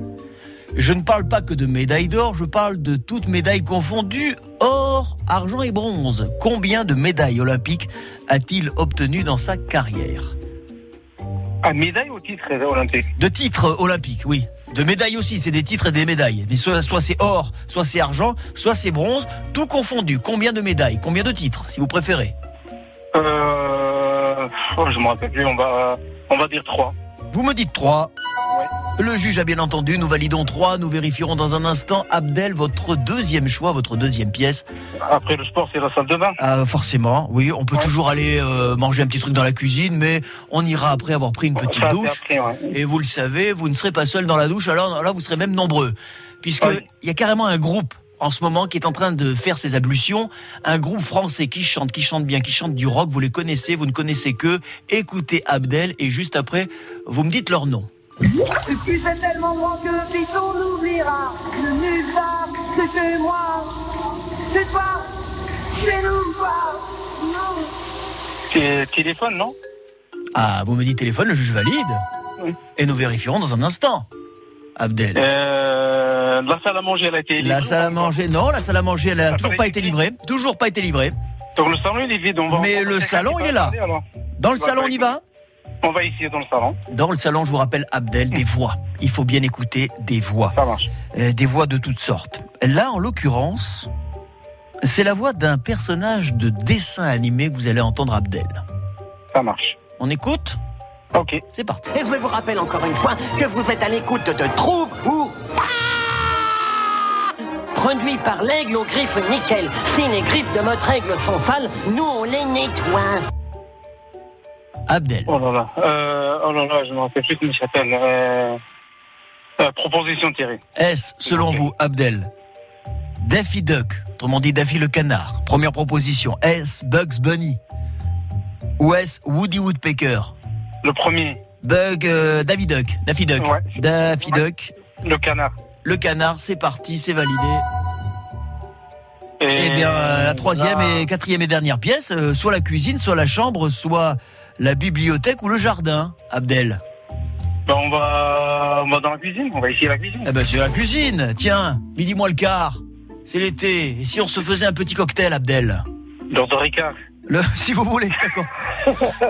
Je ne parle pas que de médailles d'or, je parle de toutes médailles confondues, or, argent et bronze. Combien de médailles olympiques a-t-il obtenu dans sa carrière? Un médaille ou titre olympique De titres olympiques, oui. De médailles aussi, c'est des titres et des médailles. Mais soit, soit c'est or, soit c'est argent, soit c'est bronze, tout confondu. Combien de médailles Combien de titres, si vous préférez Euh. Oh, je me rappelle plus, on va, on va dire 3. Vous me dites 3. Le juge a bien entendu, nous validons 3, nous vérifierons dans un instant. Abdel, votre deuxième choix, votre deuxième pièce. Après le sport, c'est la salle de bain. Ah, forcément, oui, on peut toujours aller euh, manger un petit truc dans la cuisine, mais on ira après avoir pris une petite Ça, douche. après, ouais. Et vous le savez, vous ne serez pas seul dans la douche, alors là, vous serez même nombreux. Puisque il y a carrément un groupe en ce moment qui est en train de faire ses ablutions, un groupe français qui chante, qui chante bien, qui chante du rock, vous les connaissez, vous ne connaissez que, écoutez Abdel, et juste après, vous me dites leur nom. Tu fais tellement grand que le que nulle part que chez moi. C'est toi, chez nous, pas. Non. C'est téléphone, non? Ah, vous me dites téléphone, le juge valide. Et nous vérifierons dans un instant. Abdel. euh, La salle à manger, elle a été La salle à manger, non, la salle à manger, elle a toujours pas été livrée. Toujours pas été livrée. Donc le salon, il est vide. On va Mais le salon, il est là. Dans le Bah, salon, bah, on y va On va essayer dans le salon. Dans le salon, je vous rappelle, Abdel, des voix. Il faut bien écouter des voix. Ça marche. Euh, des voix de toutes sortes. Là, en l'occurrence, c'est la voix d'un personnage de dessin animé que vous allez entendre Abdel. Ça marche. On écoute? Ok. C'est parti. Et je vous rappelle encore une fois que vous êtes à l'écoute de Trouve ou Produit par l'aigle aux griffes nickel. Si les griffes de votre aigle sont sales, nous on les nettoie. Abdel. Oh là là. Euh, oh là là, je me rappelle plus comment il s'appelle. Euh, euh, proposition Thierry. Est-ce, selon vous, Abdel, Daffy Duck, autrement dit Daffy le canard Première proposition. Est-ce Bugs Bunny Ou est-ce Woody Woodpecker? Le premier. Bug, euh, Daffy Duck. Daffy Duck. Ouais. Daffy Duck. Le canard. Le canard, c'est parti, c'est validé. Et Eh bien, euh, la troisième et quatrième et dernière pièce, soit la cuisine, soit la chambre, soit la bibliothèque ou le jardin, Abdel. Ben, on va, on va dans la cuisine. On va essayer la cuisine. Eh ben, c'est la cuisine. Tiens, midi moins le quart. C'est l'été. Et si on se faisait un petit cocktail, Abdel Dans Ricard. Le, si vous voulez, d'accord.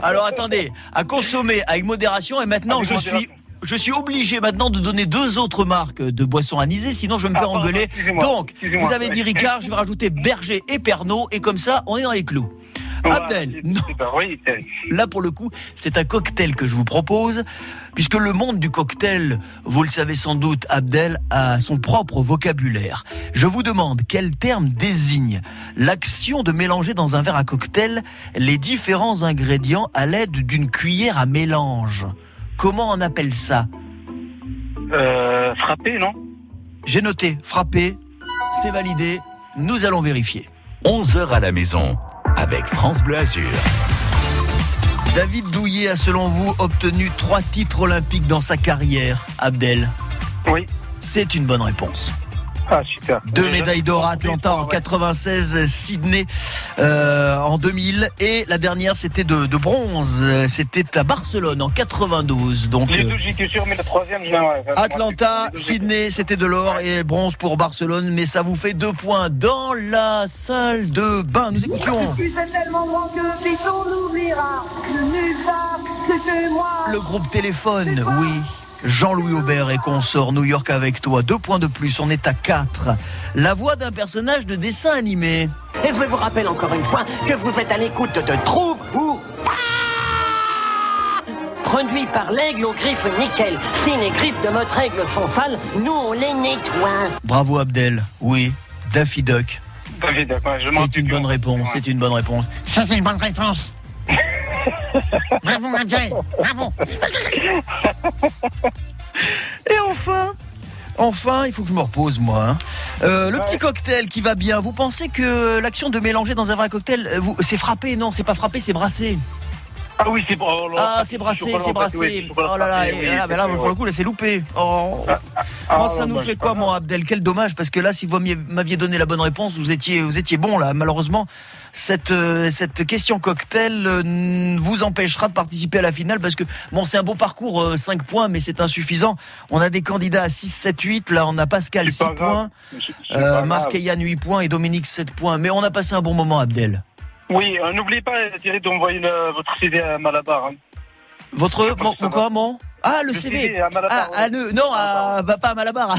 Alors attendez, à consommer avec modération et maintenant Avec je modération. suis je suis obligé maintenant de donner deux autres marques de boissons anisées, sinon je vais me Ah, faire pardon, engueuler. Donc, vous avez dit Ricard, je vais rajouter Berger et Pernod, et comme ça, on est dans les clous. Abdel, non. Oui, c'est- Là, pour le coup, c'est un cocktail que je vous propose, puisque le monde du cocktail, vous le savez sans doute, Abdel a son propre vocabulaire. Je vous demande quel terme désigne l'action de mélanger dans un verre à cocktail les différents ingrédients à l'aide d'une cuillère à mélange. Comment on appelle ça? Euh, frappé, non? J'ai noté, frappé, c'est validé, nous allons vérifier. 11h à la maison avec France Bleu Azur. David Douillet a, selon vous, obtenu trois titres olympiques dans sa carrière, Abdel Oui. C'est une bonne réponse. Ah, super. Deux Déjà, médailles d'or à Atlanta en 96, Sydney euh, en 2000 et la dernière c'était de, de bronze, euh, c'était à Barcelone en 92. Donc Les euh, deux, j'étais sûr, mais le troisième, je l'ai- Atlanta, Sydney c'était de l'or et bronze pour Barcelone, mais ça vous fait deux points dans la salle de bain. Nous écoutions le groupe Téléphone, oui. Jean-Louis Aubert et consort New York avec toi. Deux points de plus, on est à 4. La voix d'un personnage de dessin animé. Et je vous rappelle encore une fois que vous êtes à l'écoute de Trouve ou Produit par l'aigle aux griffes nickel. Si les griffes de votre aigle sont sales, nous on les nettoie. Bravo Abdel, oui. Daffy Duck. Je m'en C'est une bonne réponse, c'est une bonne réponse. Ça, c'est une bonne réponse. Bravo, Abdel. Bravo. Et enfin, enfin, il faut que je me repose moi. hein. Euh, le petit cocktail qui va bien. Vous pensez que l'action de mélanger dans un vrai cocktail, euh, vous- c'est frappé? Non, c'est pas frappé, c'est brassé. Ah oui, c'est oh là, Ah, c'est brassé, c'est brassé, oui, Oh là là, et oui, là, mais là, pour le coup, là, c'est loupé. Oh. Ah, Moi, ça nous bah, fait quoi, mon Abdel? Quel dommage, parce que là, si vous m'aviez- donné la bonne réponse, vous étiez, vous étiez bon là. Malheureusement, cette euh, cette question cocktail euh, vous empêchera de participer à la finale, parce que bon, c'est un beau parcours, 5 points, mais c'est insuffisant. On a des candidats à 6, 7, 8. Là, on a Pascal C'est 6 pas grave. points, euh, Marc et Yann 8 points et Dominique 7 points. Mais on a passé un bon moment, Abdel. Oui, euh, n'oubliez pas, Thierry, d'envoyer le- votre CD à Malabar. hein. Votre mon, mon quoi, mon? Ah, le, Le CV. À Malabar, ah, à ne- non, à, bah, pas à Malabar.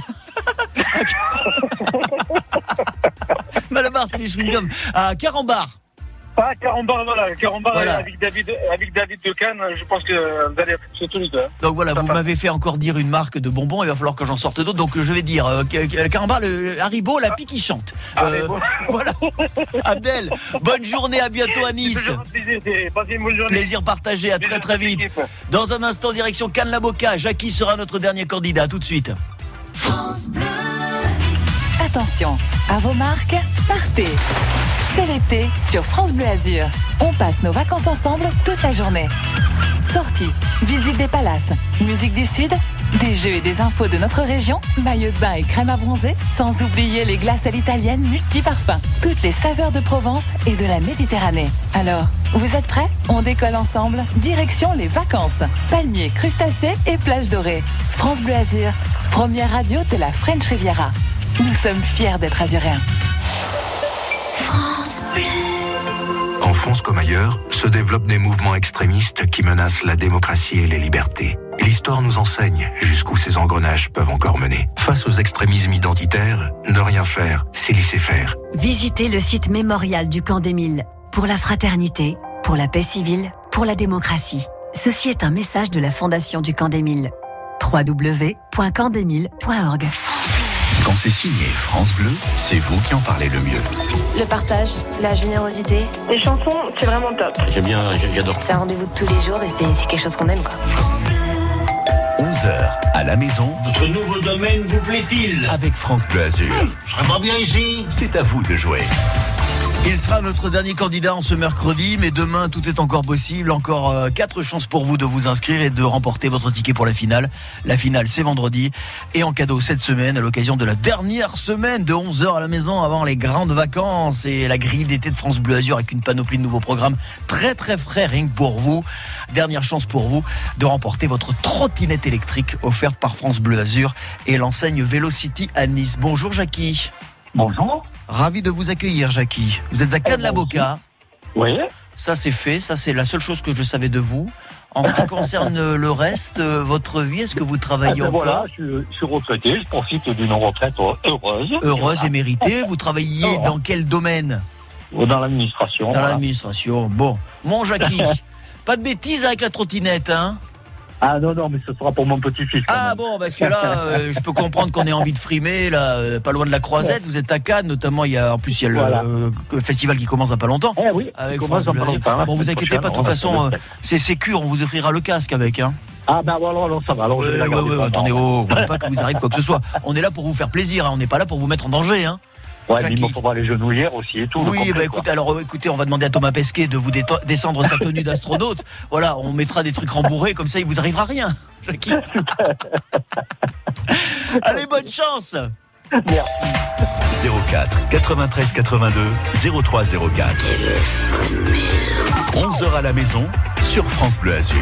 Malabar, c'est les chewing-gums. À Carambar. Ah, Carambar, voilà, Carambar Voilà. avec David, avec David de Cannes, je pense que vous allez apprécier tous les deux. hein. Donc voilà, vous m'avez fait encore dire une marque de bonbons, il va falloir que j'en sorte d'autres. Donc je vais dire euh, Carambar, le Haribo, la pique qui chante. Euh, voilà. Abdel, bonne journée, à bientôt à Nice. Plaisir, une partagé, à très très vite. Dans un instant, direction Cannes-la-Boca, Jackie sera notre dernier candidat. À tout de suite. Attention, à vos marques, partez. C'est l'été sur France Bleu Azur. On passe nos vacances ensemble toute la journée. Sorties, visite des palaces, musique du Sud, des jeux et des infos de notre région, maillots de bain et crème à bronzer, sans oublier les glaces à l'italienne multiparfums. Toutes les saveurs de Provence et de la Méditerranée. Alors, vous êtes prêts? On décolle ensemble, direction les vacances. Palmiers, crustacés et plages dorées. France Bleu Azur, première radio de la French Riviera. Nous sommes fiers d'être azuréens. En France comme ailleurs, se développent des mouvements extrémistes qui menacent la démocratie et les libertés. L'histoire nous enseigne jusqu'où ces engrenages peuvent encore mener. Face aux extrémismes identitaires, ne rien faire, c'est laisser faire. Visitez le site mémorial du camp d'Émile. Pour la fraternité, pour la paix civile, pour la démocratie. Ceci est un message de la Fondation du camp d'Émile. www.campdemile.org Quand c'est signé France Bleu, c'est vous qui en parlez le mieux. Le partage, la générosité. Les chansons, c'est vraiment top. J'aime bien, j'adore. C'est un rendez-vous de tous les jours et c'est quelque chose qu'on aime. Quoi. 11h à la maison. Votre nouveau domaine vous plaît-il? Avec France Bleu Azur. Je serais pas bien ici C'est à vous de jouer. Il sera notre dernier candidat en ce mercredi, mais demain tout est encore possible. Encore euh, quatre chances pour vous de vous inscrire et de remporter votre ticket pour la finale. La finale c'est vendredi et en cadeau cette semaine à l'occasion de la dernière semaine de 11h à la maison avant les grandes vacances et la grille d'été de France Bleu Azur avec une panoplie de nouveaux programmes très très frais rien pour vous. Dernière chance pour vous de remporter votre trottinette électrique offerte par France Bleu Azur et l'enseigne Velocity à Nice. Bonjour Jackie. Bonjour. Ravi de vous accueillir Jackie. Vous êtes à Cannes-la-Boca. Oui. ça c'est fait, ça c'est la seule chose que je savais de vous. En ce qui concerne le reste, votre vie, est-ce que vous travaillez Ah, ben encore voilà, je, suis- je suis retraité, je profite d'une retraite heureuse. Heureuse et méritée. Vous travaillez dans quel domaine Dans l'administration. Dans voilà. l'administration. Bon, mon Jackie, pas de bêtises avec la trottinette, hein? Ah non, non, mais ce sera pour mon petit-fils. Ah même. bon, parce que là, euh, je peux comprendre qu'on ait envie de frimer, là, euh, pas loin de la Croisette. Vous êtes à Cannes, notamment. Il y a, en plus, il y a le Voilà. euh, festival qui commence dans pas longtemps. Eh oui, avec France pas la Bon, vous inquiétez pas, de toute façon, c'est sécur. On vous offrira le casque avec, hein. Ah ben alors, alors ça va, alors Ouais, ouais, attendez, oh, on veut pas que vous arrive quoi que ce soit. On est là pour vous faire plaisir, hein. on n'est pas là pour vous mettre en danger, hein. Ouais, mais il me faudra les genouillères aussi et tout. Oui, complet, bah alors écoutez, on va demander à Thomas Pesquet de vous descendre sa tenue d'astronaute. Voilà, on mettra des trucs rembourrés, comme ça il vous arrivera rien. Jackie. Allez, bonne chance 04 93 82 03 04. 11h à la maison sur France Bleu Azur.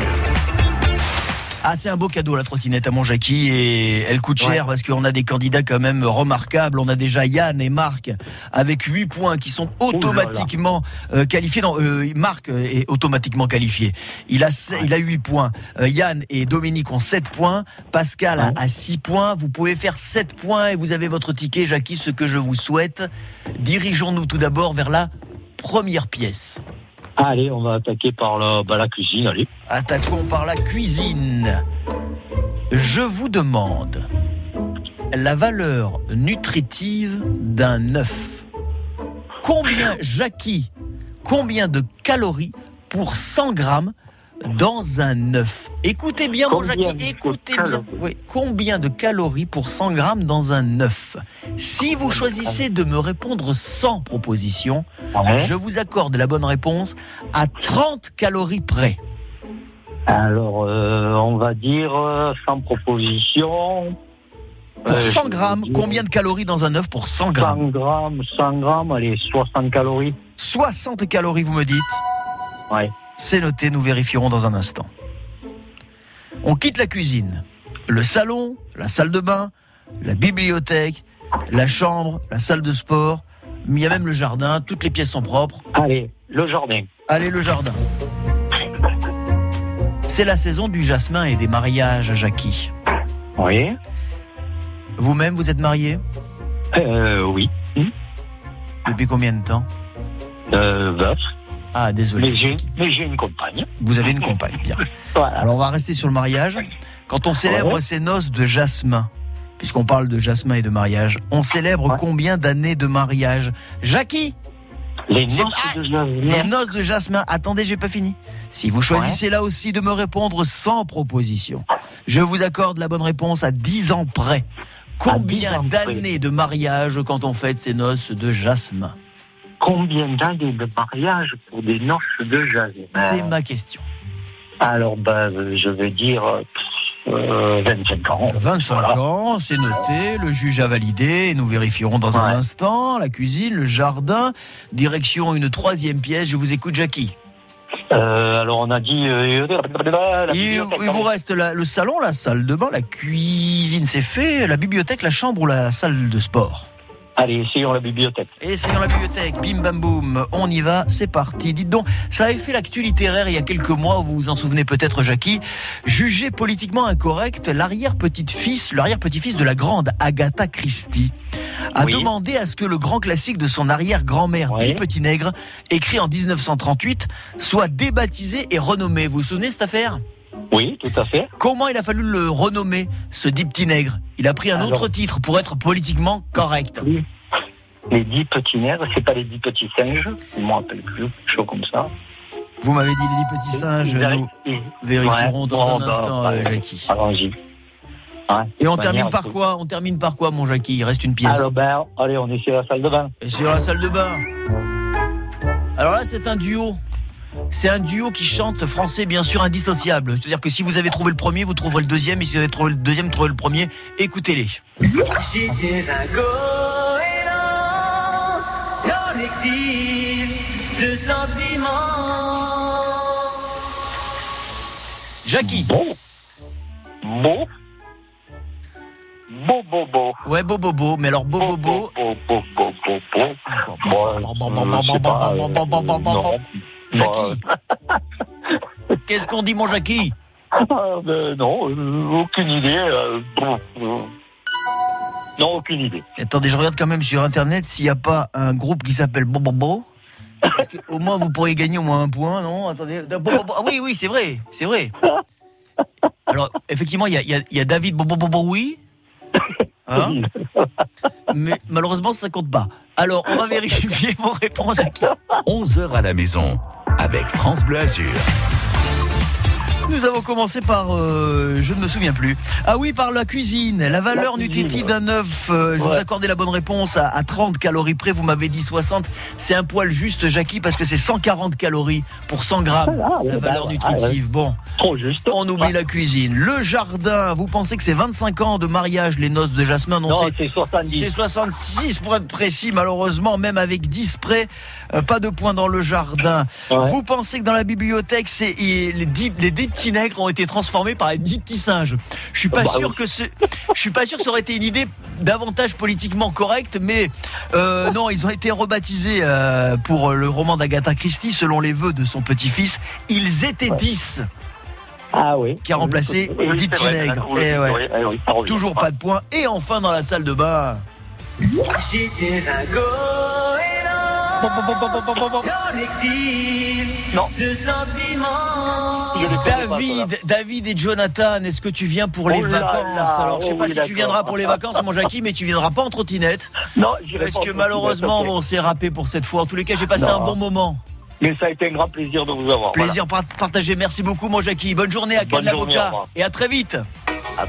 Ah, c'est un beau cadeau la trottinette à mon Jackie et elle coûte cher parce qu'on a des candidats quand même remarquables. On a déjà Yann et Marc avec 8 points qui sont automatiquement euh, qualifiés. Non, euh, Marc est automatiquement qualifié. Il a il a 8 points. Euh, Yann et Dominique ont 7 points. Pascal a, a 6 points. Vous pouvez faire 7 points et vous avez votre ticket Jackie, ce que je vous souhaite. Dirigeons-nous tout d'abord vers la première pièce. Allez, on va attaquer par la, bah, la cuisine, allez. Attaquons par la cuisine. Je vous demande la valeur nutritive d'un œuf. Combien, Jackie, combien de calories pour 100 grammes dans un œuf Écoutez bien, mon Jackie, écoutez bien. Oui, combien de calories pour 100 grammes dans un œuf Si vous choisissez de me répondre sans proposition, Ouais. je vous accorde la bonne réponse à 30 calories près. Alors, euh, on va dire euh, sans proposition. Pour Euh, 100 je grammes, combien de calories dans un œuf pour 100 grammes 100 grammes, 100 grammes, allez, 60 calories. 60 calories, vous me dites Ouais. C'est noté, nous vérifierons dans un instant. On quitte la cuisine, le salon, la salle de bain, la bibliothèque, la chambre, la salle de sport, mais il y a même le jardin, toutes les pièces sont propres. Allez, le jardin. Allez, le jardin. C'est la saison du jasmin et des mariages, Jackie. Oui. Vous-même, vous êtes marié? Euh, oui. Depuis combien de temps? Euh, veuf. Ah, désolé. Mais j'ai, une compagne. Vous avez une compagne, bien. Voilà. Alors on va rester sur le mariage. Quand on célèbre Ouais. ces noces de jasmin, puisqu'on parle de jasmin et de mariage, on célèbre combien d'années de mariage? Jackie? Les noces Ah, de jasmin. Les noces de jasmin. Attendez, j'ai pas fini. Si vous choisissez là aussi de me répondre sans proposition, je vous accorde la bonne réponse à 10 ans près. Combien d'années de mariage quand on fête ces noces de jasmin? Combien d'années de mariage pour des noces de jasmin C'est ma question. Alors, ben, euh, je vais dire euh, 25 ans. 25 Voilà. ans, c'est noté, le juge a validé, et nous vérifierons dans un instant, la cuisine, le jardin, direction une troisième pièce, je vous écoute Jackie. Euh, alors, on a dit... euh, Il, vous reste la- le salon, la salle de bain, la cuisine, c'est fait, la bibliothèque, la chambre ou la salle de sport? Allez, essayons la bibliothèque. Essayons la bibliothèque, bim bam boum, on y va, c'est parti. Dites donc, ça avait fait l'actu littéraire il y a quelques mois, vous vous en souvenez peut-être Jackie, jugé politiquement incorrect, l'arrière-petite-fils, l'arrière-petit-fils de la grande Agatha Christie a Oui. demandé à ce que le grand classique de son arrière-grand-mère, Oui. Dix Petits Nègres, écrit en 1938, soit débaptisé et renommé. Vous vous souvenez de cette affaire? Oui, tout à fait. Comment il a fallu le renommer, ce Dix Petits Nègres Il a pris un Alors- autre titre pour être politiquement correct. Oui. Les dix petits nègres, c'est pas les dix petits singes, je me rappelle plus, chose comme ça. Vous m'avez dit les dix petits singes, nous vérifierons Ouais, dans bon, un bah, instant, bah, euh, Jackie. Allons-y. Ouais, Et on termine par quoi? On termine par quoi, mon Jackie? Il reste une pièce. Alors, ben, allez, on est sur la salle de bain. Et sur la salle de bain. Alors là, c'est un duo. C'est un duo qui chante français, bien sûr, indissociable. C'est-à-dire que si vous avez trouvé le premier, vous trouverez le deuxième. Et si vous avez trouvé le deuxième, vous trouverez le premier. Écoutez-les. J'étais un goéland dans l'exil de sentiments. Jackie. Beau. Beau. Beau, beau, beau. Ouais, Bobobo. Mais alors, Bobobo. Beau, beau, beau, beau, beau. Bon, euh, je sais pas, euh, non. Jackie. Qu'est-ce qu'on dit, mon Jackie? Ah, ben, non, euh, aucune idée. euh, bon, euh, non, aucune idée. Attendez, je regarde quand même sur internet s'il n'y a pas un groupe qui s'appelle Bobobo. Parce que au moins vous pourriez gagner au moins un point, non? Attendez. Ah oui, oui, c'est vrai, c'est vrai. Alors, effectivement, il y a, y a- y a David Bobobo, oui. Hein? Mais malheureusement, ça compte pas. Alors, on va vérifier vos réponses. Jackie. 11h à la maison avec France Bleu Azur. Nous avons commencé par, euh, je ne me souviens plus. Ah oui, par la cuisine. La valeur La cuisine, nutritive ouais. d'un œuf. euh, je vous accordais la bonne réponse à, à 30 calories près. Vous m'avez dit 60. C'est un poil juste, Jackie, parce que c'est 140 calories pour 100 grammes. Ah, ouais, la bah, valeur ouais, nutritive. Bon, Trop juste. on oublie la cuisine. Le jardin. Vous pensez que c'est 25 ans de mariage, les noces de Jasmin? Non, Non, c'est c'est 70. c'est 66 pour être précis, malheureusement, même avec 10 près, pas de points dans le jardin. Ouais. Vous pensez que dans la bibliothèque, c'est les 10 les 10 petits nègres ont été transformés par les 10 petits singes. Je suis pas Bah sûr oui. que ce, je suis pas sûr que ça aurait été une idée davantage politiquement correcte, mais euh, non, ils ont été rebaptisés euh, pour le roman d'Agatha Christie selon les vœux de son petit-fils. Ils étaient 10 Ah oui. qui a remplacé les Oui, 10 c'est petits vrai, nègres. oui, Eh oui, ouais. Toujours pas de points. Et enfin dans la salle de bain. Non. David, David et Jonathan, est-ce que tu viens pour les Oh là vacances là, Alors, je sais oh pas oui, si tu viendras pour les vacances, mon Jackie, mais tu viendras pas en trottinette. Non, j'irai Parce pas que en malheureusement, on s'est râpé pour cette fois. En tous les cas, j'ai passé Non. un bon moment. Mais ça a été un grand plaisir de vous avoir. Plaisir par- partagé. Merci beaucoup, mon Jackie. Bonne journée à Cannes l'avocat. Et à très vite. À-